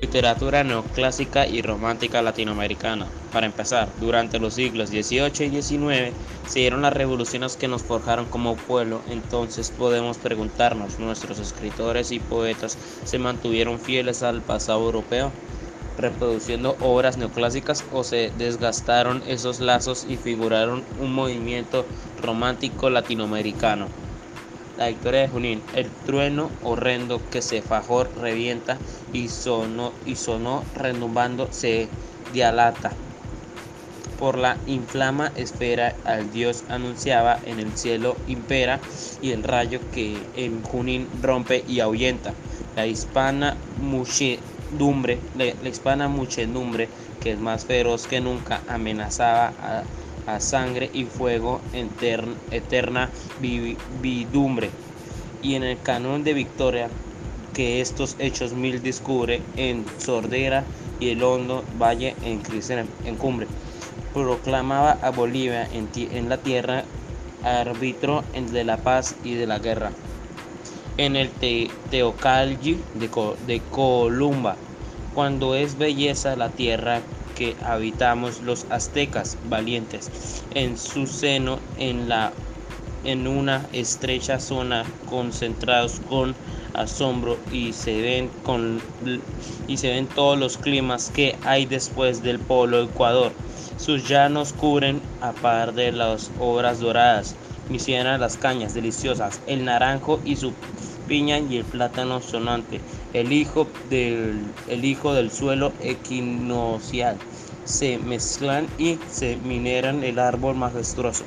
Literatura neoclásica y romántica latinoamericana. Para empezar, durante los siglos XVIII y XIX se dieron las revoluciones que nos forjaron como pueblo, entonces podemos preguntarnos, ¿nuestros escritores y poetas se mantuvieron fieles al pasado europeo? reproduciendo obras neoclásicas o se desgastaron esos lazos y figuraron un movimiento romántico latinoamericano. La victoria de Junín, el trueno horrendo que se fajó revienta y sonó, y sonó renumbando se dialata. Por la inflama esfera al Dios anunciaba en el cielo impera y el rayo que en Junín rompe y ahuyenta. La hispana muchedumbre, la, la hispana muchedumbre que es más feroz que nunca amenazaba a a sangre y fuego eterna, eterna vidumbre. Y en el canon de Victoria, que estos hechos mil descubre en sordera y el hondo valle en, en cumbre. Proclamaba a Bolivia en, la tierra árbitro de la paz y de la guerra. En el te, Teocalli de Columba, cuando es belleza la tierra que habitamos los aztecas valientes. En su seno, en, la, en una estrecha zona, concentrados con asombro y se ven con y se ven todos los climas que hay después del polo ecuador sus llanos cubren a par de las obras doradas misiana las cañas deliciosas el naranjo y su piña y el plátano sonante el hijo del, el hijo del suelo equinocial, se mezclan y se mineran el árbol majestuoso.